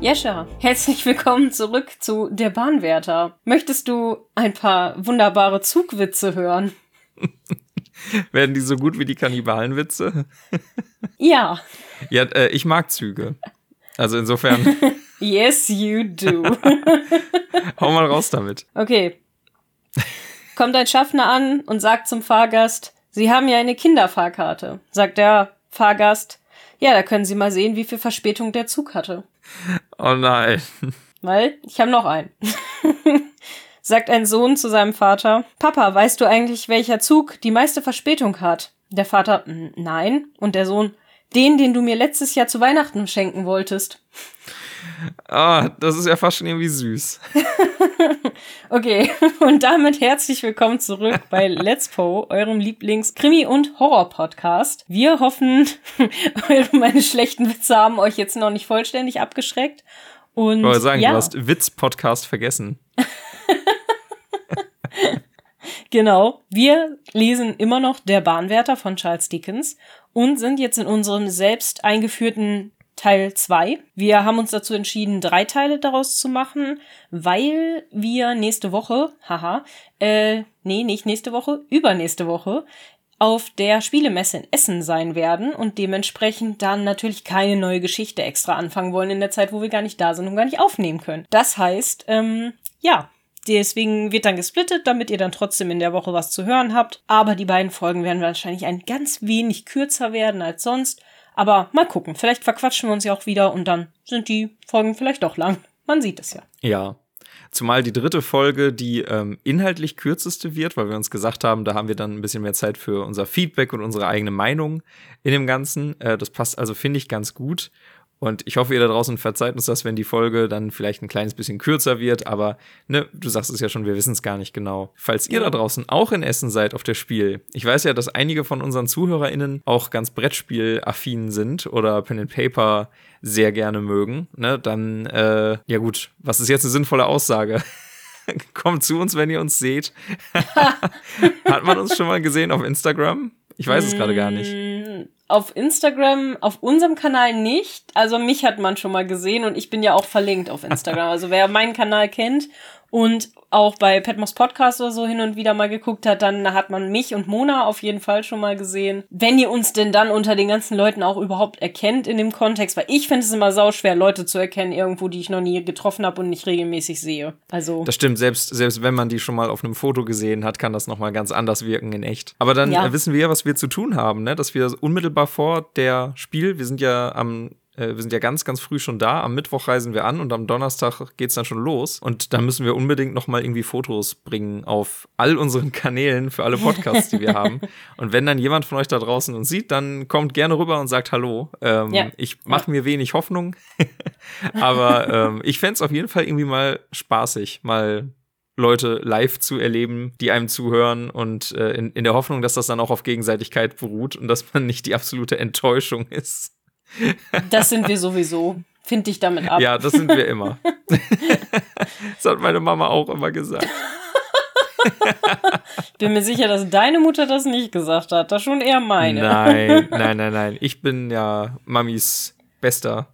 Jescha, herzlich willkommen zurück zu Der Bahnwärter. Möchtest du ein paar wunderbare Zugwitze hören? Werden die so gut wie die Kannibalenwitze? Ja. Ja, äh, ich mag Züge. Also insofern. yes, you do. Hau mal raus damit. Okay. Kommt ein Schaffner an und sagt zum Fahrgast, Sie haben ja eine Kinderfahrkarte. Sagt der Fahrgast, ja, da können Sie mal sehen, wie viel Verspätung der Zug hatte. Oh nein. Weil, ich habe noch einen. Sagt ein Sohn zu seinem Vater, Papa, weißt du eigentlich, welcher Zug die meiste Verspätung hat? Der Vater, nein. Und der Sohn, den, den du mir letztes Jahr zu Weihnachten schenken wolltest. Ah, das ist ja fast schon irgendwie süß. okay, und damit herzlich willkommen zurück bei Let's Po, eurem Lieblings-Krimi- und Horror-Podcast. Wir hoffen, meine schlechten Witze haben euch jetzt noch nicht vollständig abgeschreckt. Und ich wollte sagen, ja. du hast Witz-Podcast vergessen. Genau. Wir lesen immer noch Der Bahnwärter von Charles Dickens und sind jetzt in unserem selbst eingeführten Teil 2. Wir haben uns dazu entschieden, drei Teile daraus zu machen, weil wir nächste Woche, haha, äh, nee, nicht nächste Woche, übernächste Woche auf der Spielemesse in Essen sein werden und dementsprechend dann natürlich keine neue Geschichte extra anfangen wollen in der Zeit, wo wir gar nicht da sind und gar nicht aufnehmen können. Das heißt, ähm, ja, Deswegen wird dann gesplittet, damit ihr dann trotzdem in der Woche was zu hören habt. Aber die beiden Folgen werden wahrscheinlich ein ganz wenig kürzer werden als sonst. Aber mal gucken, vielleicht verquatschen wir uns ja auch wieder und dann sind die Folgen vielleicht doch lang. Man sieht es ja. Ja. Zumal die dritte Folge die ähm, inhaltlich kürzeste wird, weil wir uns gesagt haben, da haben wir dann ein bisschen mehr Zeit für unser Feedback und unsere eigene Meinung in dem Ganzen. Äh, das passt also, finde ich, ganz gut. Und ich hoffe, ihr da draußen verzeiht uns das, wenn die Folge dann vielleicht ein kleines bisschen kürzer wird. Aber ne, du sagst es ja schon, wir wissen es gar nicht genau. Falls ihr da draußen auch in Essen seid auf der Spiel, ich weiß ja, dass einige von unseren ZuhörerInnen auch ganz Brettspiel-affin sind oder Pen and Paper sehr gerne mögen. Ne, dann, äh, ja gut, was ist jetzt eine sinnvolle Aussage? Kommt zu uns, wenn ihr uns seht. Hat man uns schon mal gesehen auf Instagram? Ich weiß es gerade gar nicht. Auf Instagram, auf unserem Kanal nicht. Also mich hat man schon mal gesehen und ich bin ja auch verlinkt auf Instagram. Also wer meinen Kanal kennt und auch bei Petmos Podcast oder so hin und wieder mal geguckt hat, dann hat man mich und Mona auf jeden Fall schon mal gesehen. Wenn ihr uns denn dann unter den ganzen Leuten auch überhaupt erkennt in dem Kontext, weil ich finde es immer sau schwer, Leute zu erkennen irgendwo, die ich noch nie getroffen habe und nicht regelmäßig sehe. Also das stimmt. Selbst selbst wenn man die schon mal auf einem Foto gesehen hat, kann das noch mal ganz anders wirken in echt. Aber dann ja. wissen wir, was wir zu tun haben, ne? Dass wir unmittelbar vor der Spiel, wir sind ja am wir sind ja ganz, ganz früh schon da. Am Mittwoch reisen wir an und am Donnerstag geht's dann schon los. Und da müssen wir unbedingt noch mal irgendwie Fotos bringen auf all unseren Kanälen für alle Podcasts, die wir haben. Und wenn dann jemand von euch da draußen uns sieht, dann kommt gerne rüber und sagt Hallo. Ähm, ja. Ich mache mir wenig Hoffnung, aber ähm, ich fände auf jeden Fall irgendwie mal spaßig, mal Leute live zu erleben, die einem zuhören und äh, in, in der Hoffnung, dass das dann auch auf Gegenseitigkeit beruht und dass man nicht die absolute Enttäuschung ist. Das sind wir sowieso. Find dich damit ab. Ja, das sind wir immer. das hat meine Mama auch immer gesagt. bin mir sicher, dass deine Mutter das nicht gesagt hat. Das schon eher meine. Nein, nein, nein, nein. Ich bin ja Mamis bester.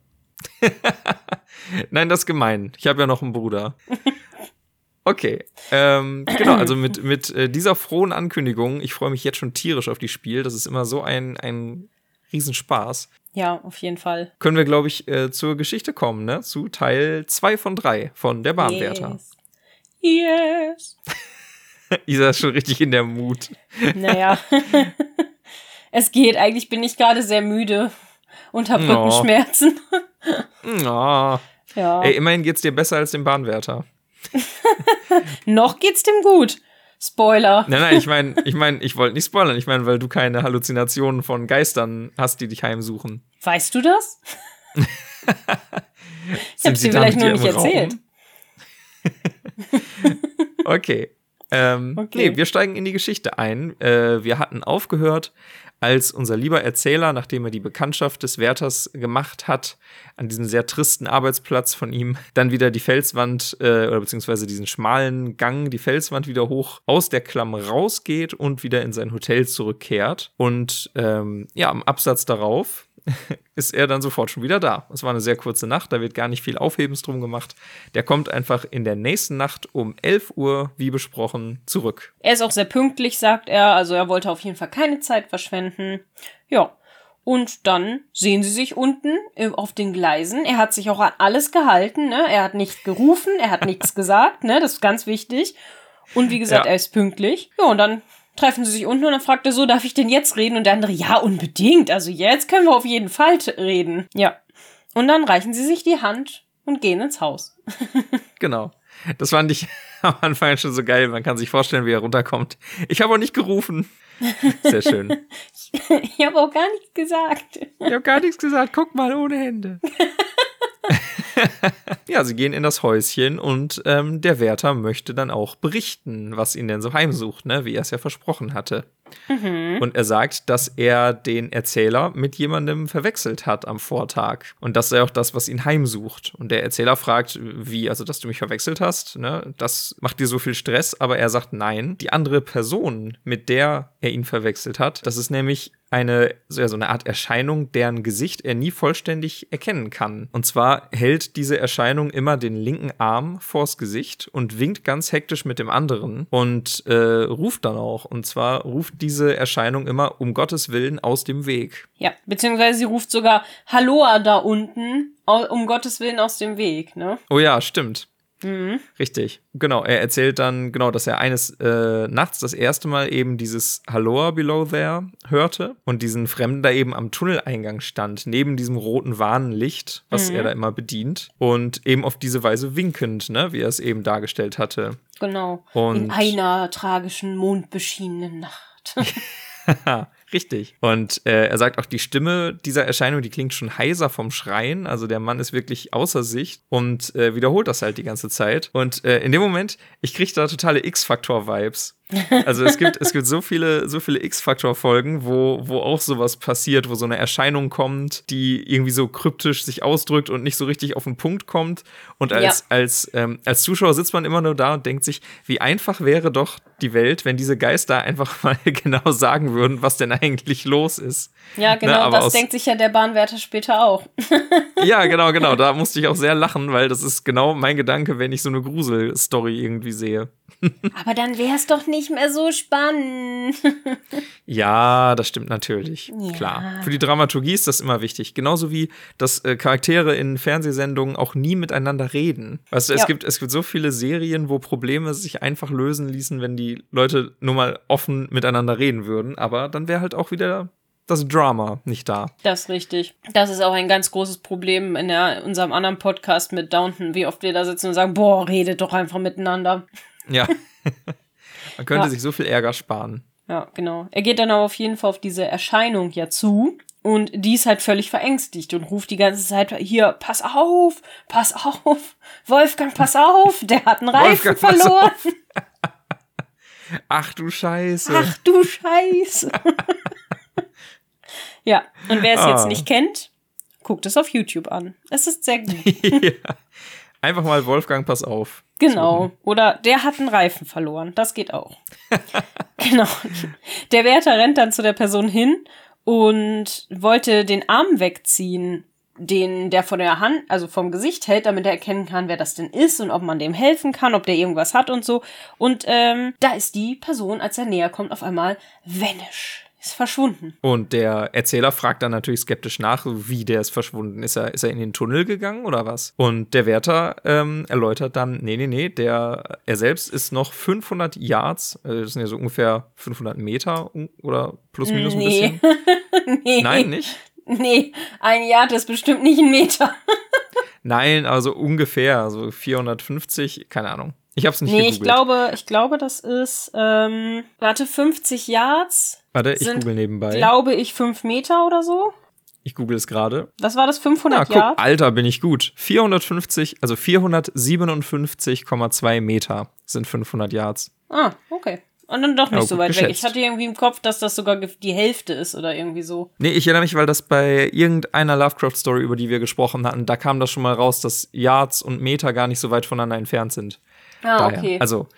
nein, das ist gemein. Ich habe ja noch einen Bruder. Okay, ähm, genau, also mit, mit äh, dieser frohen Ankündigung, ich freue mich jetzt schon tierisch auf die Spiel. Das ist immer so ein, ein Riesenspaß. Ja, auf jeden Fall. Können wir, glaube ich, äh, zur Geschichte kommen, ne? Zu Teil 2 von 3 von der Bahnwärter. Yes. yes. Isa ist schon richtig in der Mut. Naja. es geht. Eigentlich bin ich gerade sehr müde und habe Rückenschmerzen. Oh. Ja. Ey, immerhin geht's dir besser als dem Bahnwärter. Noch geht's dem gut. Spoiler. Nein, nein, ich meine, ich meine, ich wollte nicht spoilern. Ich meine, weil du keine Halluzinationen von Geistern hast, die dich heimsuchen. Weißt du das? ich habe sie vielleicht nur nicht erzählt. okay. Ähm, okay. Nee, wir steigen in die Geschichte ein. Äh, wir hatten aufgehört, als unser lieber Erzähler, nachdem er die Bekanntschaft des Wärters gemacht hat, an diesem sehr tristen Arbeitsplatz von ihm, dann wieder die Felswand äh, oder beziehungsweise diesen schmalen Gang, die Felswand wieder hoch aus der Klamm rausgeht und wieder in sein Hotel zurückkehrt. Und ähm, ja, am Absatz darauf ist er dann sofort schon wieder da. Es war eine sehr kurze Nacht, da wird gar nicht viel Aufhebens drum gemacht. Der kommt einfach in der nächsten Nacht um 11 Uhr, wie besprochen, zurück. Er ist auch sehr pünktlich, sagt er. Also er wollte auf jeden Fall keine Zeit verschwenden. Ja. Und dann sehen sie sich unten äh, auf den Gleisen. Er hat sich auch an alles gehalten, ne? Er hat nicht gerufen, er hat nichts gesagt, ne? Das ist ganz wichtig. Und wie gesagt, ja. er ist pünktlich. Ja, und dann treffen sie sich unten und dann fragt er so, darf ich denn jetzt reden? Und der andere, ja, unbedingt. Also jetzt können wir auf jeden Fall reden. Ja. Und dann reichen sie sich die Hand und gehen ins Haus. genau. Das fand ich am Anfang schon so geil. Man kann sich vorstellen, wie er runterkommt. Ich habe auch nicht gerufen. Sehr schön. ich habe auch gar nichts gesagt. Ich habe gar nichts gesagt. Guck mal, ohne Hände. ja, sie gehen in das Häuschen und ähm, der Wärter möchte dann auch berichten, was ihn denn so heimsucht, ne? wie er es ja versprochen hatte. Mhm. Und er sagt, dass er den Erzähler mit jemandem verwechselt hat am Vortag. Und das sei auch das, was ihn heimsucht. Und der Erzähler fragt, wie, also dass du mich verwechselt hast, ne? das macht dir so viel Stress, aber er sagt nein. Die andere Person, mit der er ihn verwechselt hat, das ist nämlich eine, so eine Art Erscheinung, deren Gesicht er nie vollständig erkennen kann. Und zwar hält diese Erscheinung immer den linken Arm vors Gesicht und winkt ganz hektisch mit dem anderen und äh, ruft dann auch. Und zwar ruft diese Erscheinung immer um Gottes Willen aus dem Weg. Ja, beziehungsweise sie ruft sogar Halloa da unten, um Gottes Willen aus dem Weg, ne? Oh ja, stimmt. Mhm. Richtig, genau. Er erzählt dann, genau, dass er eines äh, Nachts das erste Mal eben dieses Halloa Below There hörte und diesen Fremden da eben am Tunneleingang stand, neben diesem roten Warnlicht, was mhm. er da immer bedient und eben auf diese Weise winkend, ne, wie er es eben dargestellt hatte. Genau. Und In einer tragischen, mondbeschienenen Nacht. Richtig. Und äh, er sagt auch, die Stimme dieser Erscheinung, die klingt schon heiser vom Schreien. Also der Mann ist wirklich außer Sicht und äh, wiederholt das halt die ganze Zeit. Und äh, in dem Moment, ich kriege da totale X-Faktor-Vibes. Also es gibt, es gibt so viele, so viele X-Faktor-Folgen, wo, wo auch sowas passiert, wo so eine Erscheinung kommt, die irgendwie so kryptisch sich ausdrückt und nicht so richtig auf den Punkt kommt. Und als, ja. als, ähm, als Zuschauer sitzt man immer nur da und denkt sich, wie einfach wäre doch die Welt, wenn diese Geister einfach mal genau sagen würden, was denn eigentlich los ist. Ja, ne, genau, ne, das denkt sich ja der Bahnwärter später auch. ja, genau, genau. Da musste ich auch sehr lachen, weil das ist genau mein Gedanke, wenn ich so eine Grusel-Story irgendwie sehe. Aber dann wäre es doch nicht mehr so spannend. ja, das stimmt natürlich. Ja. Klar. Für die Dramaturgie ist das immer wichtig. Genauso wie, dass äh, Charaktere in Fernsehsendungen auch nie miteinander reden. Weißt du, es, ja. gibt, es gibt so viele Serien, wo Probleme sich einfach lösen ließen, wenn die Leute nur mal offen miteinander reden würden. Aber dann wäre halt auch wieder das Drama nicht da. Das ist richtig. Das ist auch ein ganz großes Problem in der, unserem anderen Podcast mit Downton, wie oft wir da sitzen und sagen, boah, redet doch einfach miteinander. Ja. Man könnte ja. sich so viel Ärger sparen. Ja, genau. Er geht dann aber auf jeden Fall auf diese Erscheinung ja zu. Und die ist halt völlig verängstigt und ruft die ganze Zeit hier, pass auf, pass auf, Wolfgang, pass auf, der hat einen Reifen Wolfgang, verloren. Ach du Scheiße. Ach du Scheiße. Ja, und wer es ah. jetzt nicht kennt, guckt es auf YouTube an. Es ist sehr gut. ja. Einfach mal Wolfgang, pass auf. Genau. Oder der hat einen Reifen verloren. Das geht auch. genau. Der Wärter rennt dann zu der Person hin und wollte den Arm wegziehen, den der von der Hand, also vom Gesicht hält, damit er erkennen kann, wer das denn ist und ob man dem helfen kann, ob der irgendwas hat und so. Und ähm, da ist die Person, als er näher kommt, auf einmal vanish ist verschwunden. Und der Erzähler fragt dann natürlich skeptisch nach, wie der ist verschwunden. Ist er, ist er in den Tunnel gegangen oder was? Und der Wärter ähm, erläutert dann, nee, nee, nee, der, er selbst ist noch 500 Yards, äh, das sind ja so ungefähr 500 Meter oder plus minus nee. ein bisschen. nee. Nein, nicht? Nee, ein Yard ist bestimmt nicht ein Meter. Nein, also ungefähr, also 450, keine Ahnung. Ich hab's nicht Nee, gegoogelt. ich glaube, ich glaube, das ist, ähm, warte, 50 Yards. Warte, ich google nebenbei. Glaube ich, 5 Meter oder so. Ich google es gerade. Was war das? 500 ah, guck, Yards? Alter, bin ich gut. 450, also 457,2 Meter sind 500 Yards. Ah, okay. Und dann doch nicht ja, so weit geschätzt. weg. Ich hatte irgendwie im Kopf, dass das sogar die Hälfte ist oder irgendwie so. Nee, ich erinnere mich, weil das bei irgendeiner Lovecraft-Story, über die wir gesprochen hatten, da kam das schon mal raus, dass Yards und Meter gar nicht so weit voneinander entfernt sind. Ah, Daher. okay. Also,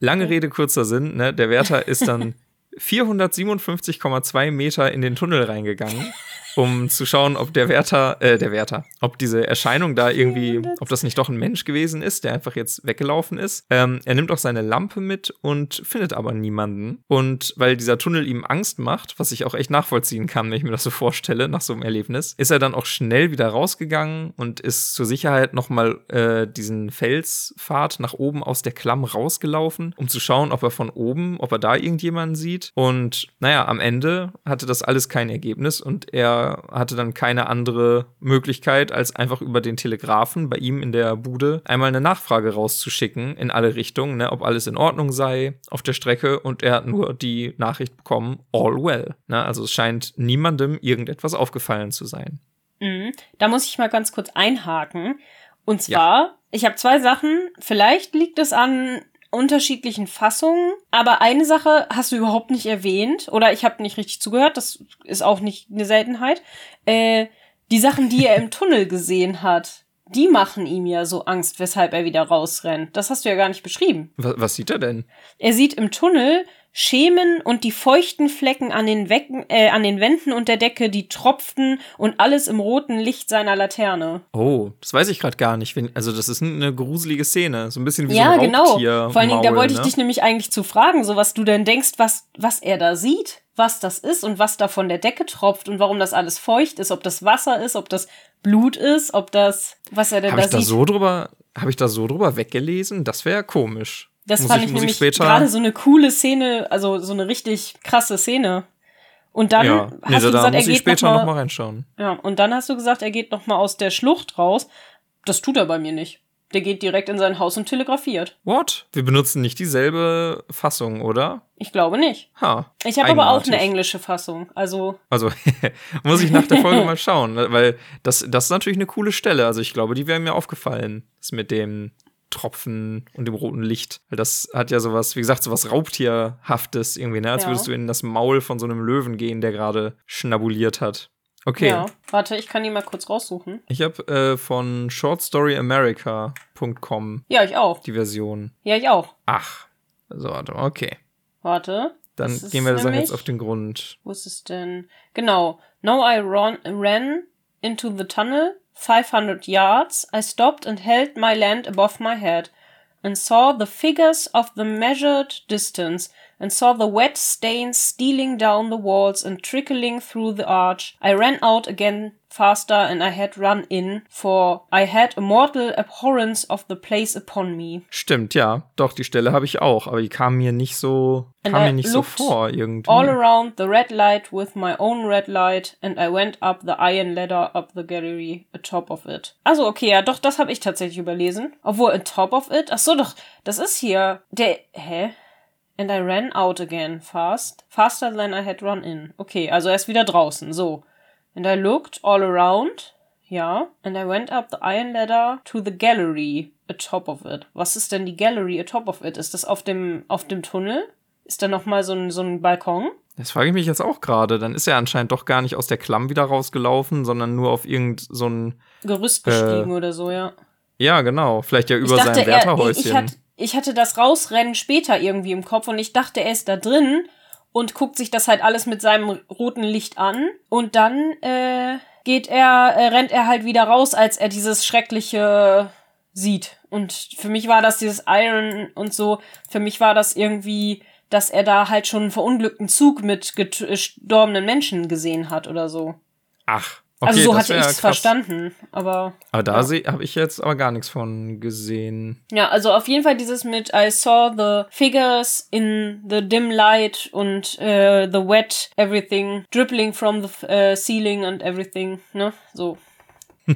lange Rede, kurzer Sinn, ne? Der Wärter ist dann 457,2 Meter in den Tunnel reingegangen um zu schauen, ob der Wärter, äh, der Wärter, ob diese Erscheinung da irgendwie, ob das nicht doch ein Mensch gewesen ist, der einfach jetzt weggelaufen ist. Ähm, er nimmt auch seine Lampe mit und findet aber niemanden. Und weil dieser Tunnel ihm Angst macht, was ich auch echt nachvollziehen kann, wenn ich mir das so vorstelle, nach so einem Erlebnis, ist er dann auch schnell wieder rausgegangen und ist zur Sicherheit nochmal äh, diesen Felspfad nach oben aus der Klamm rausgelaufen, um zu schauen, ob er von oben, ob er da irgendjemanden sieht. Und naja, am Ende hatte das alles kein Ergebnis und er hatte dann keine andere Möglichkeit, als einfach über den Telegrafen bei ihm in der Bude einmal eine Nachfrage rauszuschicken in alle Richtungen, ne, ob alles in Ordnung sei auf der Strecke und er hat nur die Nachricht bekommen, all well. Ne, also es scheint niemandem irgendetwas aufgefallen zu sein. Mhm. Da muss ich mal ganz kurz einhaken. Und zwar, ja. ich habe zwei Sachen. Vielleicht liegt es an unterschiedlichen Fassungen, aber eine Sache hast du überhaupt nicht erwähnt oder ich habe nicht richtig zugehört, das ist auch nicht eine Seltenheit. Äh, die Sachen, die er im Tunnel gesehen hat, die machen ihm ja so Angst, weshalb er wieder rausrennt. Das hast du ja gar nicht beschrieben. Was, was sieht er denn? Er sieht im Tunnel Schemen und die feuchten Flecken an den, Wecken, äh, an den Wänden und der Decke, die tropften und alles im roten Licht seiner Laterne. Oh, das weiß ich gerade gar nicht. Also das ist eine gruselige Szene, so ein bisschen wie ja, so ein genau. Raubtier. Vor allen Dingen, da wollte ich ne? dich nämlich eigentlich zu fragen, so was du denn denkst, was, was er da sieht, was das ist und was da von der Decke tropft und warum das alles feucht ist, ob das Wasser ist, ob das Blut ist, ob das, was er denn hab da ich sieht. Da so drüber, habe ich da so drüber weggelesen? Das wäre komisch. Das muss fand ich, ich nämlich gerade so eine coole Szene, also so eine richtig krasse Szene. Und dann ja. hast nee, du da gesagt, er geht später noch mal, noch mal reinschauen. Ja, und dann hast du gesagt, er geht noch mal aus der Schlucht raus. Das tut er bei mir nicht. Der geht direkt in sein Haus und telegrafiert. What? Wir benutzen nicht dieselbe Fassung, oder? Ich glaube nicht. Ha. Ich habe aber auch eine englische Fassung. Also. Also muss ich nach der Folge mal schauen, weil das, das ist natürlich eine coole Stelle. Also ich glaube, die wäre mir aufgefallen. Das mit dem Tropfen und dem roten Licht. Weil das hat ja sowas, wie gesagt, sowas Raubtierhaftes irgendwie, ne? Als ja. würdest du in das Maul von so einem Löwen gehen, der gerade schnabuliert hat. Okay. Ja, warte, ich kann die mal kurz raussuchen. Ich habe äh, von shortstoryamerica.com. Ja, ich auch. Die Version. Ja, ich auch. Ach. So, warte, okay. Warte. Dann gehen wir der Sache jetzt auf den Grund. Wo ist es denn? Genau. Now I run, ran into the tunnel 500 yards, I stopped and held my land above my head, and saw the figures of the measured distance, and saw the wet stains stealing down the walls and trickling through the arch. I ran out again faster and I had run in, for I had a mortal abhorrence of the place upon me. Stimmt, ja. Doch, die Stelle habe ich auch, aber die kam mir nicht so, and kam I mir nicht so vor irgendwie. All around the red light with my own red light and I went up the iron ladder up the gallery atop of it. Also okay, ja, doch, das habe ich tatsächlich überlesen. Obwohl atop of it, ach so, doch, das ist hier der, hä? And I ran out again fast, faster than I had run in. Okay, also er ist wieder draußen, so. And I looked all around. Ja. And I went up the iron ladder to the gallery atop of it. Was ist denn die Gallery atop of it? Ist das auf dem, auf dem Tunnel? Ist da nochmal so ein, so ein Balkon? Das frage ich mich jetzt auch gerade. Dann ist er anscheinend doch gar nicht aus der Klamm wieder rausgelaufen, sondern nur auf irgend so ein Gerüst gestiegen äh, oder so, ja. Ja, genau. Vielleicht ja über dachte, sein Wärterhäuschen. Er, ich, hat, ich hatte das Rausrennen später irgendwie im Kopf und ich dachte, er ist da drin und guckt sich das halt alles mit seinem roten Licht an. Und dann äh, geht er, äh, rennt er halt wieder raus, als er dieses schreckliche sieht. Und für mich war das dieses Iron und so. Für mich war das irgendwie, dass er da halt schon einen verunglückten Zug mit gestorbenen Menschen gesehen hat oder so. Ach. Also okay, also so hatte ich es verstanden, aber. Aber da ja. habe ich jetzt aber gar nichts von gesehen. Ja, also auf jeden Fall dieses mit I saw the figures in the dim light und uh, the wet everything dribbling from the uh, ceiling and everything, ne? So.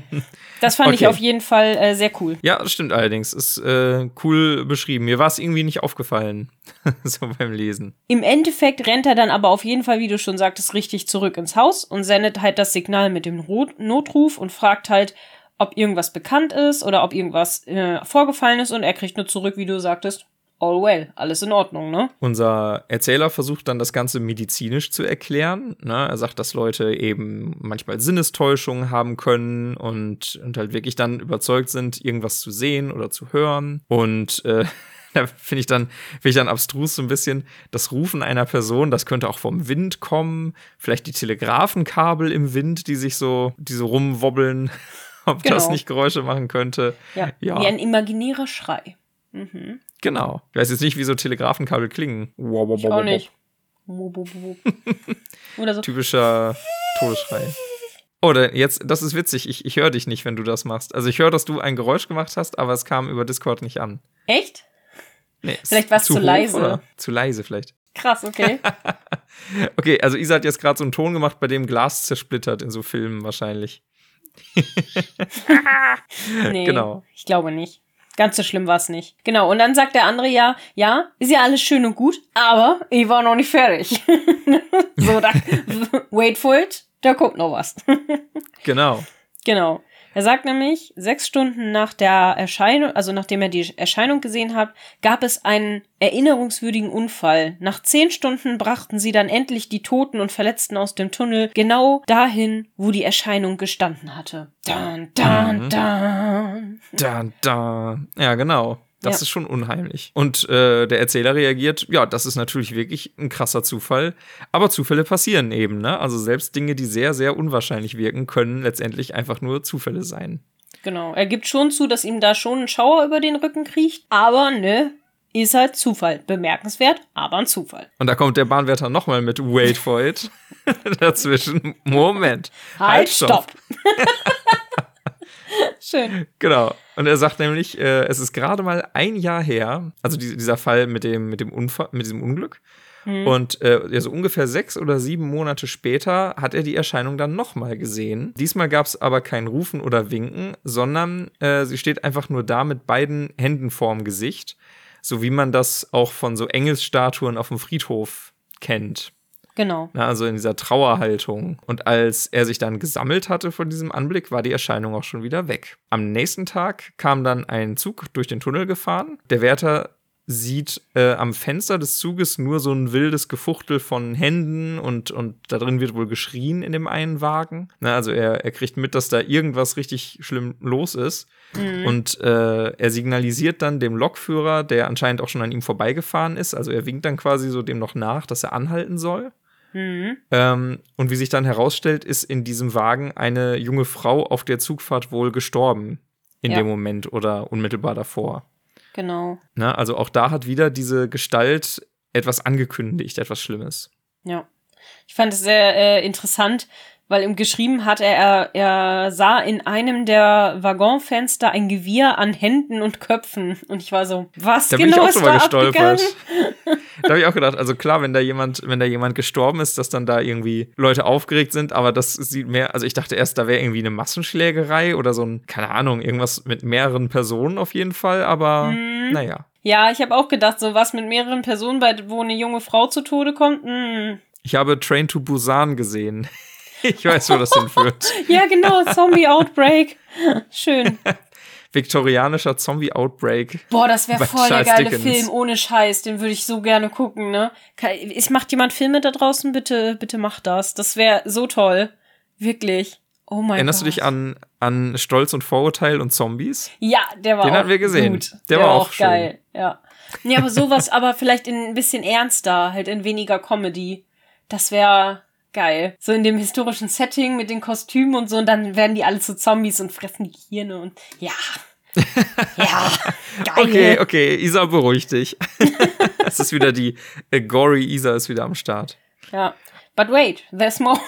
Das fand okay. ich auf jeden Fall äh, sehr cool. Ja, das stimmt allerdings. Ist äh, cool beschrieben. Mir war es irgendwie nicht aufgefallen, so beim Lesen. Im Endeffekt rennt er dann aber auf jeden Fall, wie du schon sagtest, richtig zurück ins Haus und sendet halt das Signal mit dem Notruf und fragt halt, ob irgendwas bekannt ist oder ob irgendwas äh, vorgefallen ist und er kriegt nur zurück, wie du sagtest, all well, alles in Ordnung, ne? Unser Erzähler versucht dann das Ganze medizinisch zu erklären. Ne? Er sagt, dass Leute eben manchmal Sinnestäuschungen haben können und, und halt wirklich dann überzeugt sind, irgendwas zu sehen oder zu hören. Und äh, da finde ich, dann, find ich dann abstrus so ein bisschen das Rufen einer Person, das könnte auch vom Wind kommen, vielleicht die Telegrafenkabel im Wind, die sich so, die so rumwobbeln, ob genau. das nicht Geräusche machen könnte. Ja, ja. wie ein imaginärer Schrei. Mhm. Genau. Ich weiß jetzt nicht, wie so Telegrafenkabel klingen. Ich auch nicht. Oder so. Typischer Todesschrei. Oder jetzt, das ist witzig, ich, ich höre dich nicht, wenn du das machst. Also ich höre, dass du ein Geräusch gemacht hast, aber es kam über Discord nicht an. Echt? Nee, vielleicht war es zu, zu leise. Oder? Zu leise vielleicht. Krass, okay. okay, also Isa hat jetzt gerade so einen Ton gemacht, bei dem Glas zersplittert in so Filmen wahrscheinlich. nee, genau. Ich glaube nicht. Ganz so schlimm war es nicht. Genau, und dann sagt der andere ja, ja, ist ja alles schön und gut, aber ich war noch nicht fertig. so, da, wait for it, da kommt noch was. genau. Genau. Er sagt nämlich, sechs Stunden nach der Erscheinung, also nachdem er die Erscheinung gesehen hat, gab es einen erinnerungswürdigen Unfall. Nach zehn Stunden brachten sie dann endlich die Toten und Verletzten aus dem Tunnel genau dahin, wo die Erscheinung gestanden hatte. Dun, dun, mhm. dun. Dun, dun. Ja, genau. Das ja. ist schon unheimlich. Und äh, der Erzähler reagiert, ja, das ist natürlich wirklich ein krasser Zufall. Aber Zufälle passieren eben, ne? Also selbst Dinge, die sehr, sehr unwahrscheinlich wirken, können letztendlich einfach nur Zufälle sein. Genau. Er gibt schon zu, dass ihm da schon ein Schauer über den Rücken kriecht. Aber, ne, ist halt Zufall. Bemerkenswert, aber ein Zufall. Und da kommt der Bahnwärter nochmal mit Wait for it. Dazwischen. Moment. Halt, halt stopp. Schön. Genau. Und er sagt nämlich, äh, es ist gerade mal ein Jahr her, also die, dieser Fall mit dem, mit dem Unfall, mit diesem Unglück. Hm. Und äh, ja, so ungefähr sechs oder sieben Monate später hat er die Erscheinung dann nochmal gesehen. Diesmal gab es aber kein Rufen oder Winken, sondern äh, sie steht einfach nur da mit beiden Händen vorm Gesicht, so wie man das auch von so Engelsstatuen auf dem Friedhof kennt. Genau. Na, also in dieser Trauerhaltung. Und als er sich dann gesammelt hatte von diesem Anblick, war die Erscheinung auch schon wieder weg. Am nächsten Tag kam dann ein Zug durch den Tunnel gefahren. Der Wärter sieht äh, am Fenster des Zuges nur so ein wildes Gefuchtel von Händen und, und da drin wird wohl geschrien in dem einen Wagen. Na, also er, er kriegt mit, dass da irgendwas richtig schlimm los ist. Mhm. Und äh, er signalisiert dann dem Lokführer, der anscheinend auch schon an ihm vorbeigefahren ist. Also er winkt dann quasi so dem noch nach, dass er anhalten soll. Mhm. Ähm, und wie sich dann herausstellt, ist in diesem Wagen eine junge Frau auf der Zugfahrt wohl gestorben in ja. dem Moment oder unmittelbar davor. Genau. Na, also auch da hat wieder diese Gestalt etwas angekündigt, etwas Schlimmes. Ja. Ich fand es sehr äh, interessant, weil ihm geschrieben hat, er, er sah in einem der Waggonfenster ein Gewirr an Händen und Köpfen. Und ich war so, was da genau bin ich auch ist da gestolpert. da habe ich auch gedacht, also klar, wenn da jemand, wenn da jemand gestorben ist, dass dann da irgendwie Leute aufgeregt sind, aber das sieht mehr, also ich dachte erst, da wäre irgendwie eine Massenschlägerei oder so ein, keine Ahnung, irgendwas mit mehreren Personen auf jeden Fall, aber mhm. naja. Ja, ich habe auch gedacht, so was mit mehreren Personen, bei, wo eine junge Frau zu Tode kommt. Mh. Hm. Ich habe Train to Busan gesehen. Ich weiß, wo das hinführt. ja, genau, Zombie-Outbreak. Schön. Viktorianischer Zombie-Outbreak. Boah, das wäre voll der geile Dickens. Film, ohne Scheiß. Den würde ich so gerne gucken, ne? Ich macht jemand Filme da draußen? Bitte, bitte macht das. Das wäre so toll. Wirklich. Oh mein Erinnerst Gott. du dich an, an Stolz und Vorurteil und Zombies? Ja, der war Den auch hatten wir gesehen. Gut. Der, der war auch, schön. geil, ja. Nee, aber sowas, aber vielleicht in ein bisschen ernster, halt in weniger Comedy. Das wäre geil. So in dem historischen Setting mit den Kostümen und so und dann werden die alle zu Zombies und fressen die Hirne und ja. ja, geil. Okay, okay, Isa beruhig dich. es ist wieder die äh, gory Isa ist wieder am Start. Ja. But wait, there's more.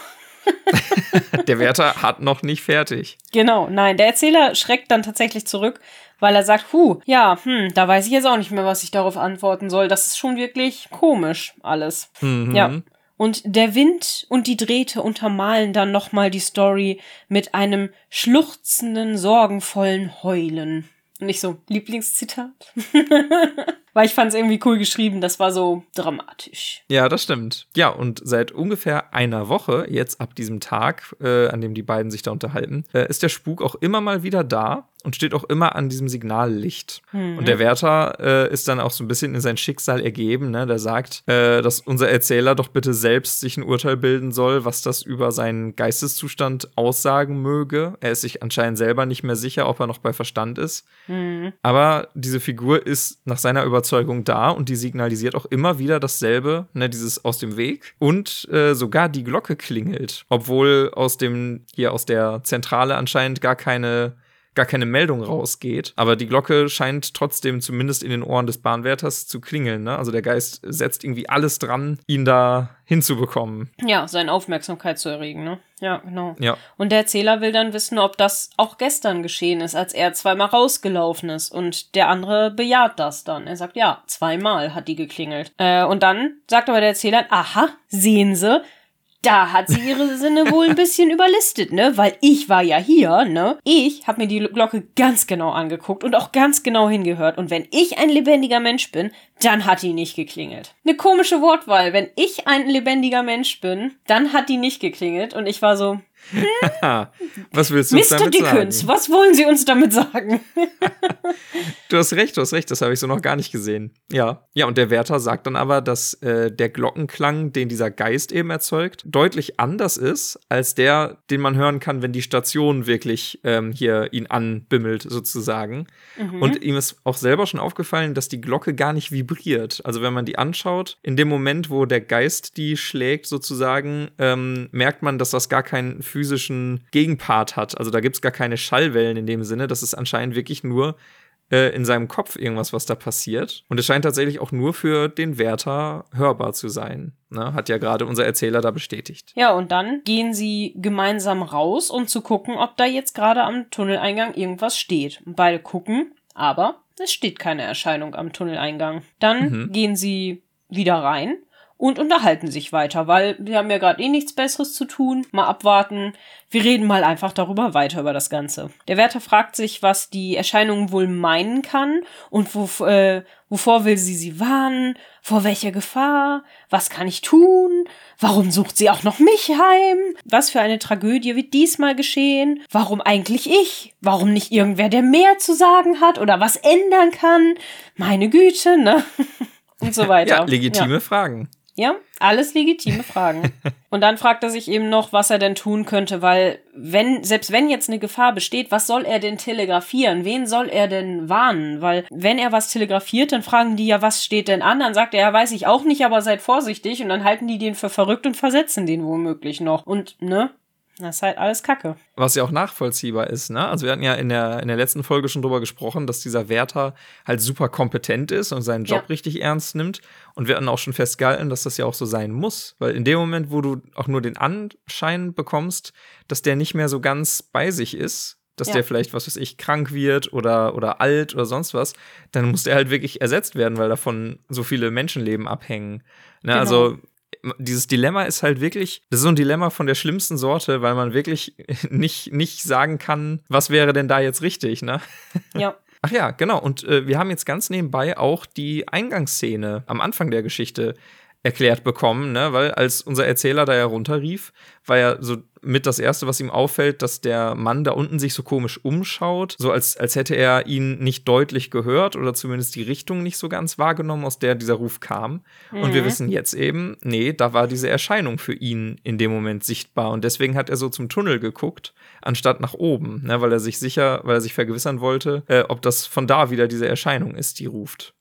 der Wärter hat noch nicht fertig. Genau, nein, der Erzähler schreckt dann tatsächlich zurück, weil er sagt, huh, ja, hm, da weiß ich jetzt auch nicht mehr, was ich darauf antworten soll. Das ist schon wirklich komisch alles. Mhm. Ja. Und der Wind und die Drähte untermalen dann nochmal die Story mit einem schluchzenden, sorgenvollen Heulen. Nicht so, Lieblingszitat. Weil ich fand es irgendwie cool geschrieben, das war so dramatisch. Ja, das stimmt. Ja, und seit ungefähr einer Woche, jetzt ab diesem Tag, äh, an dem die beiden sich da unterhalten, äh, ist der Spuk auch immer mal wieder da. und steht auch immer an diesem Signallicht. Mhm. Und der Wärter äh, ist dann auch so ein bisschen in sein Schicksal ergeben. Ne? Der sagt, äh, dass unser Erzähler doch bitte selbst sich ein Urteil bilden soll, was das über seinen Geisteszustand aussagen möge. Er ist sich anscheinend selber nicht mehr sicher, ob er noch bei Verstand ist. Mhm. Aber diese Figur ist nach seiner Überzeugung da und die signalisiert auch immer wieder dasselbe, ne? dieses aus dem Weg. Und äh, sogar die Glocke klingelt, obwohl aus dem hier aus der Zentrale anscheinend gar keine gar keine Meldung rausgeht. Aber die Glocke scheint trotzdem zumindest in den Ohren des Bahnwärters zu klingeln. Ne? Also der Geist setzt irgendwie alles dran, ihn da hinzubekommen. Ja, seine Aufmerksamkeit zu erregen, ne? Ja, genau. Ja. Und der Erzähler will dann wissen, ob das auch gestern geschehen ist, als er zweimal rausgelaufen ist. Und der andere bejaht das dann. Er sagt, ja, zweimal hat die geklingelt. Äh, und dann sagt aber der Erzähler, aha, sehen Sie, da hat sie ihre Sinne wohl ein bisschen überlistet, ne? Weil ich war ja hier, ne? Ich habe mir die Glocke ganz genau angeguckt und auch ganz genau hingehört. Und wenn ich ein lebendiger Mensch bin, dann hat die nicht geklingelt. Eine komische Wortwahl. Wenn ich ein lebendiger Mensch bin, dann hat die nicht geklingelt. Und ich war so, was willst du uns damit Dickens, sagen? was wollen Sie uns damit sagen? du hast recht, du hast recht, das habe ich so noch gar nicht gesehen. Ja. Ja, und der Wärter sagt dann aber, dass äh, der Glockenklang, den dieser Geist eben erzeugt, deutlich anders ist als der, den man hören kann, wenn die Station wirklich ähm, hier ihn anbimmelt, sozusagen. Mhm. Und ihm ist auch selber schon aufgefallen, dass die Glocke gar nicht vibriert. Also wenn man die anschaut, in dem Moment, wo der Geist die schlägt, sozusagen, ähm, merkt man, dass das gar kein physischen Gegenpart hat. Also da gibt es gar keine Schallwellen in dem Sinne. Das ist anscheinend wirklich nur äh, in seinem Kopf irgendwas, was da passiert. Und es scheint tatsächlich auch nur für den Wärter hörbar zu sein. Ne? Hat ja gerade unser Erzähler da bestätigt. Ja, und dann gehen sie gemeinsam raus, um zu gucken, ob da jetzt gerade am Tunneleingang irgendwas steht. Und beide gucken, aber es steht keine Erscheinung am Tunneleingang. Dann mhm. gehen sie wieder rein und unterhalten sich weiter, weil wir haben ja gerade eh nichts Besseres zu tun. Mal abwarten. Wir reden mal einfach darüber weiter über das Ganze. Der Wärter fragt sich, was die Erscheinung wohl meinen kann und wo, äh, wovor will sie sie warnen, vor welcher Gefahr, was kann ich tun, warum sucht sie auch noch mich heim, was für eine Tragödie wird diesmal geschehen, warum eigentlich ich, warum nicht irgendwer, der mehr zu sagen hat oder was ändern kann, meine Güte, ne? und so weiter. Ja, legitime ja. Fragen. Ja, alles legitime Fragen. Und dann fragt er sich eben noch, was er denn tun könnte, weil wenn, selbst wenn jetzt eine Gefahr besteht, was soll er denn telegrafieren? Wen soll er denn warnen? Weil wenn er was telegrafiert, dann fragen die ja, was steht denn an? Dann sagt er, ja, weiß ich auch nicht, aber seid vorsichtig. Und dann halten die den für verrückt und versetzen den womöglich noch. Und, ne? Das ist halt alles Kacke. Was ja auch nachvollziehbar ist, ne? Also wir hatten ja in der, in der letzten Folge schon drüber gesprochen, dass dieser Wärter halt super kompetent ist und seinen Job ja. richtig ernst nimmt. Und wir hatten auch schon festgehalten, dass das ja auch so sein muss. Weil in dem Moment, wo du auch nur den Anschein bekommst, dass der nicht mehr so ganz bei sich ist, dass ja. der vielleicht, was weiß ich, krank wird oder, oder alt oder sonst was, dann muss der halt wirklich ersetzt werden, weil davon so viele Menschenleben abhängen. Ne? Also genau. Also dieses Dilemma ist halt wirklich, das ist so ein Dilemma von der schlimmsten Sorte, weil man wirklich nicht, nicht sagen kann, was wäre denn da jetzt richtig, ne? Ja. Ach ja, genau. Und äh, wir haben jetzt ganz nebenbei auch die Eingangsszene am Anfang der Geschichte erklärt bekommen, ne? weil als unser Erzähler da ja runterrief, war ja so mit das Erste, was ihm auffällt, dass der Mann da unten sich so komisch umschaut, so als, als hätte er ihn nicht deutlich gehört oder zumindest die Richtung nicht so ganz wahrgenommen, aus der dieser Ruf kam. Mhm. Und wir mhm. wissen jetzt eben, nee, da war diese Erscheinung für ihn in dem Moment sichtbar und deswegen hat er so zum Tunnel geguckt, anstatt nach oben, ne? weil er sich sicher, weil er sich vergewissern wollte, äh, ob das von da wieder diese Erscheinung ist, die ruft.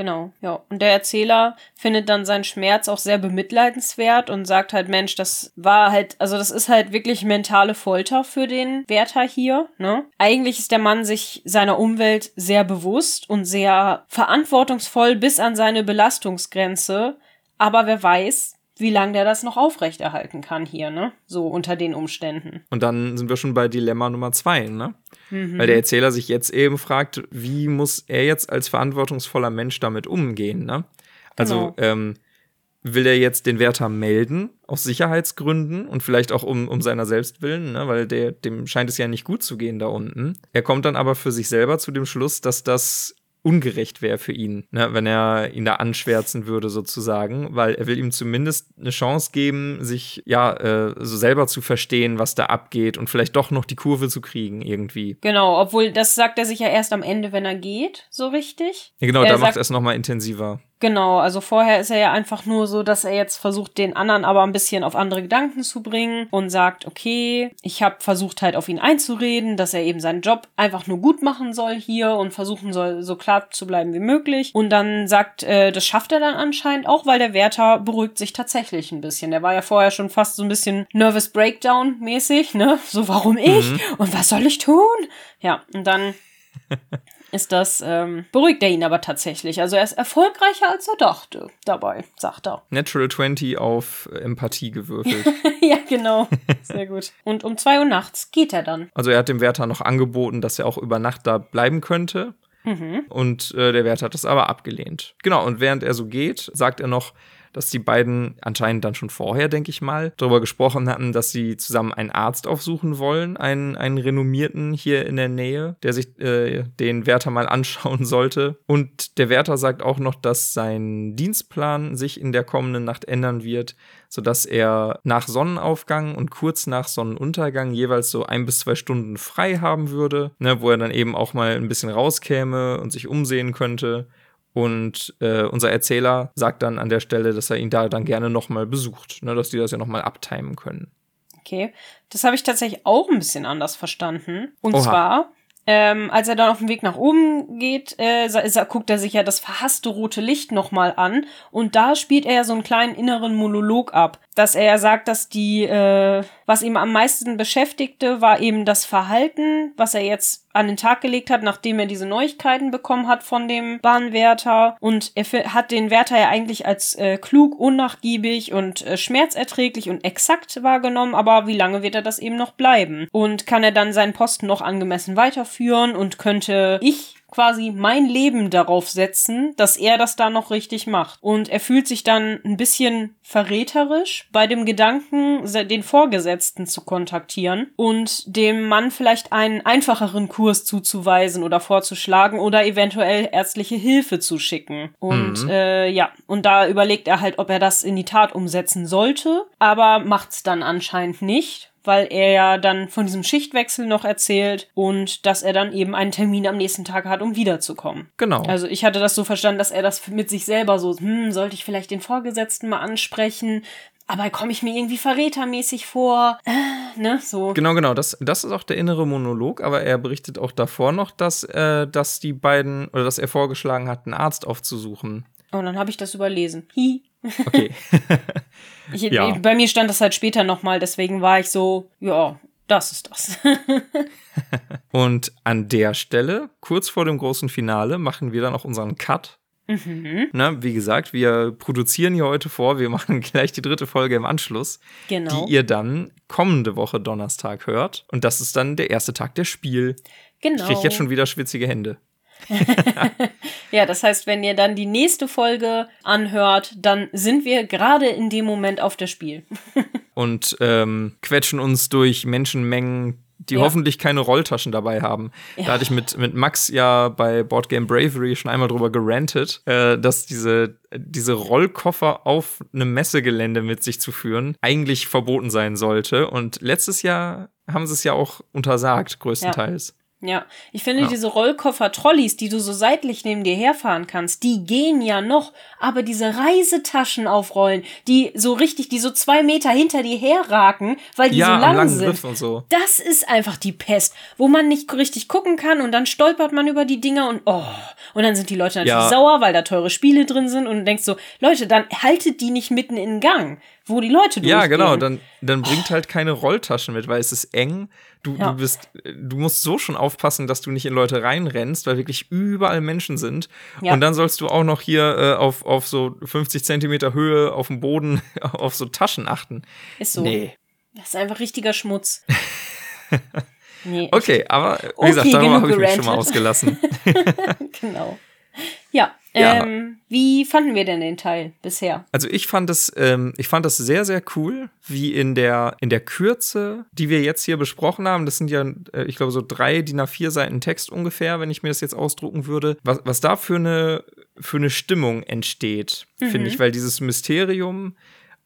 Genau, ja. Und der Erzähler findet dann seinen Schmerz auch sehr bemitleidenswert und sagt halt, Mensch, das war halt, also das ist halt wirklich mentale Folter für den Wärter hier, ne? Eigentlich ist der Mann sich seiner Umwelt sehr bewusst und sehr verantwortungsvoll bis an seine Belastungsgrenze. Aber wer weiß, wie lange der das noch aufrechterhalten kann hier, ne? So unter den Umständen. Und dann sind wir schon bei Dilemma Nummer zwei, ne? Mhm. Weil der Erzähler sich jetzt eben fragt, wie muss er jetzt als verantwortungsvoller Mensch damit umgehen, ne? Also, genau. ähm, will er jetzt den Wärter melden, aus Sicherheitsgründen und vielleicht auch um, um seiner selbst willen, ne? weil der, dem scheint es ja nicht gut zu gehen da unten. Er kommt dann aber für sich selber zu dem Schluss, dass das ungerecht wäre für ihn, ne, wenn er ihn da anschwärzen würde sozusagen, weil er will ihm zumindest eine Chance geben, sich ja äh, so selber zu verstehen, was da abgeht und vielleicht doch noch die Kurve zu kriegen irgendwie. Genau, obwohl das sagt er sich ja erst am Ende, wenn er geht, so richtig. Ja, genau, er da macht er es nochmal intensiver. Genau, also vorher ist er ja einfach nur so, dass er jetzt versucht, den anderen aber ein bisschen auf andere Gedanken zu bringen und sagt, okay, ich habe versucht halt auf ihn einzureden, dass er eben seinen Job einfach nur gut machen soll hier und versuchen soll, so klar zu bleiben wie möglich. Und dann sagt, äh, das schafft er dann anscheinend auch, weil der Wärter beruhigt sich tatsächlich ein bisschen. Der war ja vorher schon fast so ein bisschen Nervous Breakdown mäßig, ne? So, warum ich? Mhm. Und was soll ich tun? Ja, und dann ist das, ähm, beruhigt er ihn aber tatsächlich. Also er ist erfolgreicher, als er dachte dabei, sagt er. Natural 20 auf Empathie gewürfelt. ja, genau. Sehr gut. Und um zwei Uhr nachts geht er dann. Also er hat dem Wärter noch angeboten, dass er auch über Nacht da bleiben könnte. Mhm. Und äh, der Wärter hat das aber abgelehnt. Genau, und während er so geht, sagt er noch, dass die beiden anscheinend dann schon vorher, denke ich mal, darüber gesprochen hatten, dass sie zusammen einen Arzt aufsuchen wollen, einen, einen renommierten hier in der Nähe, der sich äh, den Wärter mal anschauen sollte. Und der Wärter sagt auch noch, dass sein Dienstplan sich in der kommenden Nacht ändern wird, sodass er nach Sonnenaufgang und kurz nach Sonnenuntergang jeweils so ein bis zwei Stunden frei haben würde, ne, wo er dann eben auch mal ein bisschen rauskäme und sich umsehen könnte. Und äh, unser Erzähler sagt dann an der Stelle, dass er ihn da dann gerne nochmal besucht, ne, dass die das ja nochmal abtimen können. Okay, das habe ich tatsächlich auch ein bisschen anders verstanden. Und Oha. zwar, ähm, als er dann auf dem Weg nach oben geht, äh, guckt er sich ja das verhasste rote Licht nochmal an und da spielt er ja so einen kleinen inneren Monolog ab dass er sagt, dass die, äh, was ihm am meisten beschäftigte, war eben das Verhalten, was er jetzt an den Tag gelegt hat, nachdem er diese Neuigkeiten bekommen hat von dem Bahnwärter. Und er hat den Wärter ja eigentlich als äh, klug, unnachgiebig und äh, schmerzerträglich und exakt wahrgenommen, aber wie lange wird er das eben noch bleiben? Und kann er dann seinen Posten noch angemessen weiterführen und könnte ich quasi mein Leben darauf setzen, dass er das da noch richtig macht. Und er fühlt sich dann ein bisschen verräterisch bei dem Gedanken, den Vorgesetzten zu kontaktieren und dem Mann vielleicht einen einfacheren Kurs zuzuweisen oder vorzuschlagen oder eventuell ärztliche Hilfe zu schicken. Und mhm. äh, ja, und da überlegt er halt, ob er das in die Tat umsetzen sollte, aber macht's dann anscheinend nicht weil er ja dann von diesem Schichtwechsel noch erzählt und dass er dann eben einen Termin am nächsten Tag hat, um wiederzukommen. Genau. Also ich hatte das so verstanden, dass er das mit sich selber so, hm, sollte ich vielleicht den Vorgesetzten mal ansprechen? Aber komme ich mir irgendwie verrätermäßig vor? Äh, ne, so. Genau, genau. Das, das ist auch der innere Monolog, aber er berichtet auch davor noch, dass, äh, dass die beiden oder dass er vorgeschlagen hat, einen Arzt aufzusuchen. Oh, dann habe ich das überlesen. Hi. Okay. ich, ja. Bei mir stand das halt später nochmal, deswegen war ich so, ja, das ist das. Und an der Stelle, kurz vor dem großen Finale, machen wir dann auch unseren Cut. Mhm. Na, wie gesagt, wir produzieren hier heute vor, wir machen gleich die dritte Folge im Anschluss, genau. die ihr dann kommende Woche Donnerstag hört. Und das ist dann der erste Tag der Spiel. Genau. Ich kriege jetzt schon wieder schwitzige Hände. ja, das heißt, wenn ihr dann die nächste Folge anhört, dann sind wir gerade in dem Moment auf das Spiel. und ähm, quetschen uns durch Menschenmengen, die ja. hoffentlich keine Rolltaschen dabei haben. Ja. Da hatte ich mit, mit Max ja bei Boardgame Bravery schon einmal drüber gerantet, äh, dass diese, diese Rollkoffer auf einem Messegelände mit sich zu führen eigentlich verboten sein sollte. Und letztes Jahr haben sie es ja auch untersagt, größtenteils. Ja. Ja, ich finde ja. diese Rollkoffer-Trolleys, die du so seitlich neben dir herfahren kannst, die gehen ja noch. Aber diese Reisetaschen aufrollen, die so richtig, die so zwei Meter hinter dir herraken, weil die ja, so lang sind. So. Das ist einfach die Pest, wo man nicht richtig gucken kann und dann stolpert man über die Dinger und oh. Und dann sind die Leute natürlich ja. sauer, weil da teure Spiele drin sind und denkst so, Leute, dann haltet die nicht mitten in Gang wo die Leute durchgehen. Ja, genau, dann, dann bringt halt keine Rolltaschen mit, weil es ist eng. Du, ja. du bist, du musst so schon aufpassen, dass du nicht in Leute reinrennst, weil wirklich überall Menschen sind. Ja. Und dann sollst du auch noch hier äh, auf, auf so 50 Zentimeter Höhe auf dem Boden auf so Taschen achten. Ist so. Nee. Das ist einfach richtiger Schmutz. nee, okay, aber wie okay, gesagt, darüber habe ich mich schon mal ausgelassen. genau. Ja, Ja. Ähm, wie fanden wir denn den Teil bisher? Also ich fand es, ähm, ich fand das sehr, sehr cool, wie in der, in der Kürze, die wir jetzt hier besprochen haben. Das sind ja, äh, ich glaube, so drei DIN A4 Seiten Text ungefähr, wenn ich mir das jetzt ausdrucken würde. Was, was da für eine, für eine Stimmung entsteht, mhm. finde ich, weil dieses Mysterium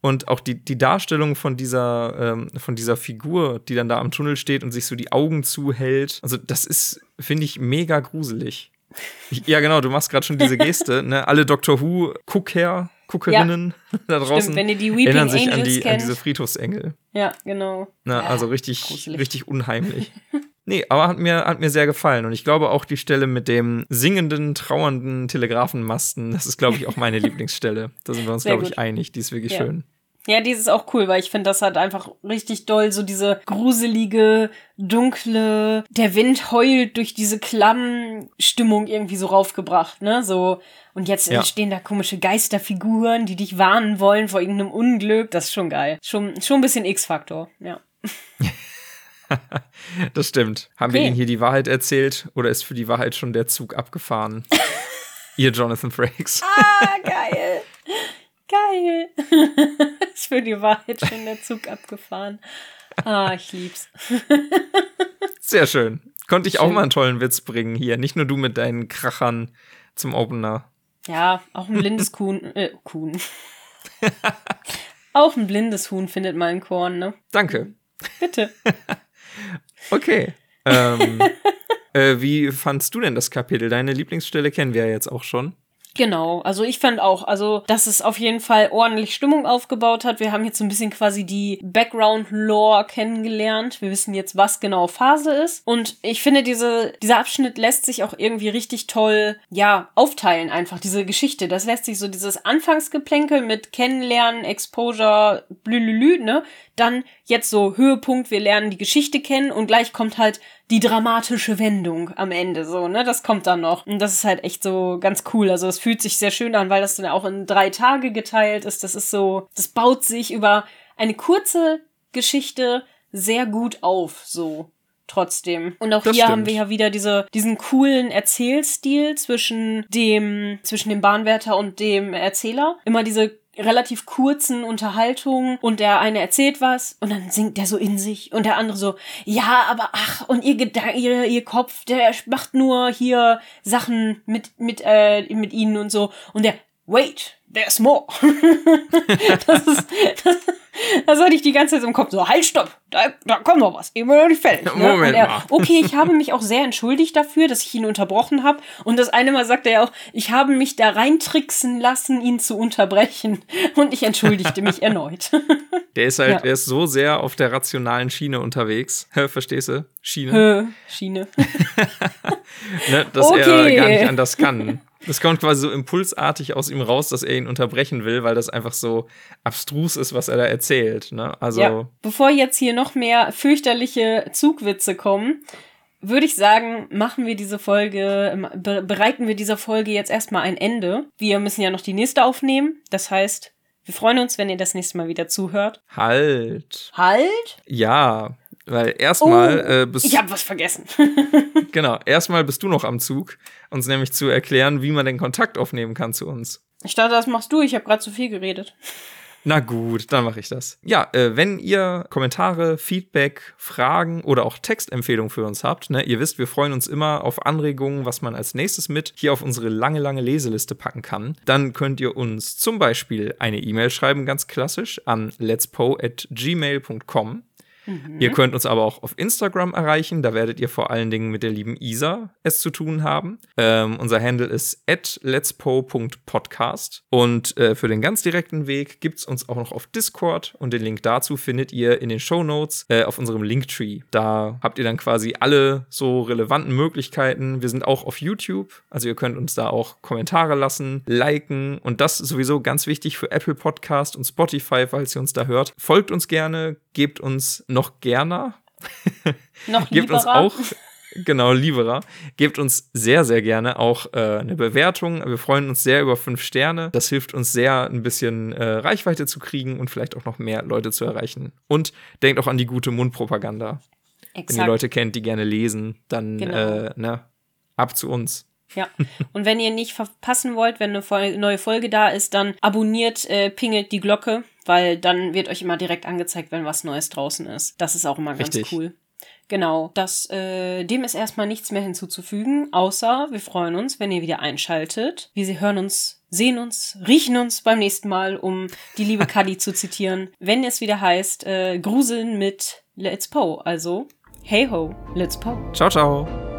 und auch die, die Darstellung von dieser, ähm, von dieser Figur, die dann da am Tunnel steht und sich so die Augen zuhält. Also, das ist, finde ich, mega gruselig. Ja, genau, du machst gerade schon diese Geste, ne? Alle Doctor Who-Gucker, Guckerinnen ja. da draußen Stimmt, wenn ihr die Weeping erinnern sich Angels an, die, kennt. an diese Friedhofsengel. Ja, genau. Na, ja, also richtig, richtig unheimlich. Nee, aber hat mir, hat mir sehr gefallen. Und ich glaube auch die Stelle mit dem singenden, trauernden Telegrafenmasten, das ist, glaube ich, auch meine Lieblingsstelle. Da sind wir uns, glaube ich, einig. Die ist wirklich ja. schön. Ja, die ist auch cool, weil ich finde, das hat einfach richtig doll so diese gruselige, dunkle, der Wind heult durch diese Klammstimmung irgendwie so raufgebracht, ne? So, und jetzt ja. entstehen da komische Geisterfiguren, die dich warnen wollen vor irgendeinem Unglück. Das ist schon geil. Schon, schon ein bisschen X-Faktor, ja. das stimmt. Haben okay. wir Ihnen hier die Wahrheit erzählt oder ist für die Wahrheit schon der Zug abgefahren? Ihr Jonathan Frakes. Ah, geil. Geil. ist für die Wahrheit schon der Zug abgefahren. Ah, ich lieb's. Sehr schön. Konnte ich schön. auch mal einen tollen Witz bringen hier. Nicht nur du mit deinen Krachern zum Opener. Ja, auch ein blindes Kuhn. Äh, Kuhn. auch ein blindes Huhn findet mal ein Korn, ne? Danke. Bitte. okay. Ähm, äh, wie fandst du denn das Kapitel? Deine Lieblingsstelle kennen wir ja jetzt auch schon. Genau, also ich fand auch, also dass es auf jeden Fall ordentlich Stimmung aufgebaut hat. Wir haben jetzt so ein bisschen quasi die Background-Lore kennengelernt. Wir wissen jetzt, was genau Phase ist. Und ich finde, diese, dieser Abschnitt lässt sich auch irgendwie richtig toll, ja, aufteilen einfach, diese Geschichte. Das lässt sich so dieses Anfangsgeplänkel mit Kennenlernen, Exposure, blülülü, ne? Dann jetzt so Höhepunkt, wir lernen die Geschichte kennen und gleich kommt halt die dramatische Wendung am Ende so, ne? Das kommt dann noch. Und das ist halt echt so ganz cool. Also es fühlt sich sehr schön an, weil das dann auch in drei Tage geteilt ist. Das ist so, das baut sich über eine kurze Geschichte sehr gut auf, so trotzdem. Und auch das hier stimmt. haben wir ja wieder diese, diesen coolen Erzählstil zwischen dem, zwischen dem Bahnwärter und dem Erzähler. Immer diese relativ kurzen Unterhaltungen und der eine erzählt was und dann singt der so in sich und der andere so, ja, aber ach, und ihr, ihr, ihr Kopf, der macht nur hier Sachen mit, mit, äh, mit ihnen und so. Und der, wait, there's more. das ist, das, das hatte ich die ganze Zeit im Kopf. So, halt, stopp, da, da kommt noch was. Immer noch nicht fertig. Ne? Moment er, mal. Okay, ich habe mich auch sehr entschuldigt dafür, dass ich ihn unterbrochen habe. Und das eine Mal sagte er auch, ich habe mich da reintricksen lassen, ihn zu unterbrechen. Und ich entschuldigte mich erneut. Der ist halt, ja. der ist so sehr auf der rationalen Schiene unterwegs. Verstehst du? Schiene. Hö, Schiene. ne, dass okay. er gar nicht anders kann. Das kommt quasi so impulsartig aus ihm raus, dass er ihn unterbrechen will, weil das einfach so abstrus ist, was er da erzählt. Ne? Also ja. Bevor jetzt hier noch mehr fürchterliche Zugwitze kommen, würde ich sagen, machen wir diese Folge, bereiten wir dieser Folge jetzt erstmal ein Ende. Wir müssen ja noch die nächste aufnehmen. Das heißt, wir freuen uns, wenn ihr das nächste Mal wieder zuhört. Halt. Halt? Ja. Weil erstmal oh, äh, bist Ich habe was vergessen. genau, erstmal bist du noch am Zug, uns nämlich zu erklären, wie man den Kontakt aufnehmen kann zu uns. Ich dachte, das machst du, ich habe gerade zu viel geredet. Na gut, dann mache ich das. Ja, äh, wenn ihr Kommentare, Feedback, Fragen oder auch Textempfehlungen für uns habt, ne, ihr wisst, wir freuen uns immer auf Anregungen, was man als nächstes mit hier auf unsere lange, lange Leseliste packen kann, dann könnt ihr uns zum Beispiel eine E-Mail schreiben, ganz klassisch, an letspo at gmail.com. Mhm. Ihr könnt uns aber auch auf Instagram erreichen. Da werdet ihr vor allen Dingen mit der lieben Isa es zu tun haben. Ähm, unser Handle ist at letspo.podcast. Und äh, für den ganz direkten Weg gibt es uns auch noch auf Discord. Und den Link dazu findet ihr in den Show Notes äh, auf unserem Linktree. Da habt ihr dann quasi alle so relevanten Möglichkeiten. Wir sind auch auf YouTube. Also ihr könnt uns da auch Kommentare lassen, liken. Und das sowieso ganz wichtig für Apple Podcast und Spotify, falls ihr uns da hört. Folgt uns gerne, gebt uns noch gerner. Noch Gebt uns auch, genau, lieberer. Gebt uns sehr, sehr gerne auch äh, eine Bewertung. Wir freuen uns sehr über fünf Sterne. Das hilft uns sehr, ein bisschen äh, Reichweite zu kriegen und vielleicht auch noch mehr Leute zu erreichen. Und denkt auch an die gute Mundpropaganda. Exakt. Wenn ihr Leute kennt, die gerne lesen, dann genau. äh, ne, ab zu uns. Ja. Und wenn ihr nicht verpassen wollt, wenn eine neue Folge da ist, dann abonniert, äh, pingelt die Glocke, weil dann wird euch immer direkt angezeigt, wenn was Neues draußen ist. Das ist auch immer ganz Richtig. cool. Genau, das, äh, dem ist erstmal nichts mehr hinzuzufügen, außer wir freuen uns, wenn ihr wieder einschaltet. Wir hören uns, sehen uns, riechen uns beim nächsten Mal, um die liebe Kadi zu zitieren, wenn es wieder heißt, äh, Gruseln mit Let's Po. Also, hey ho, let's po. Ciao, ciao.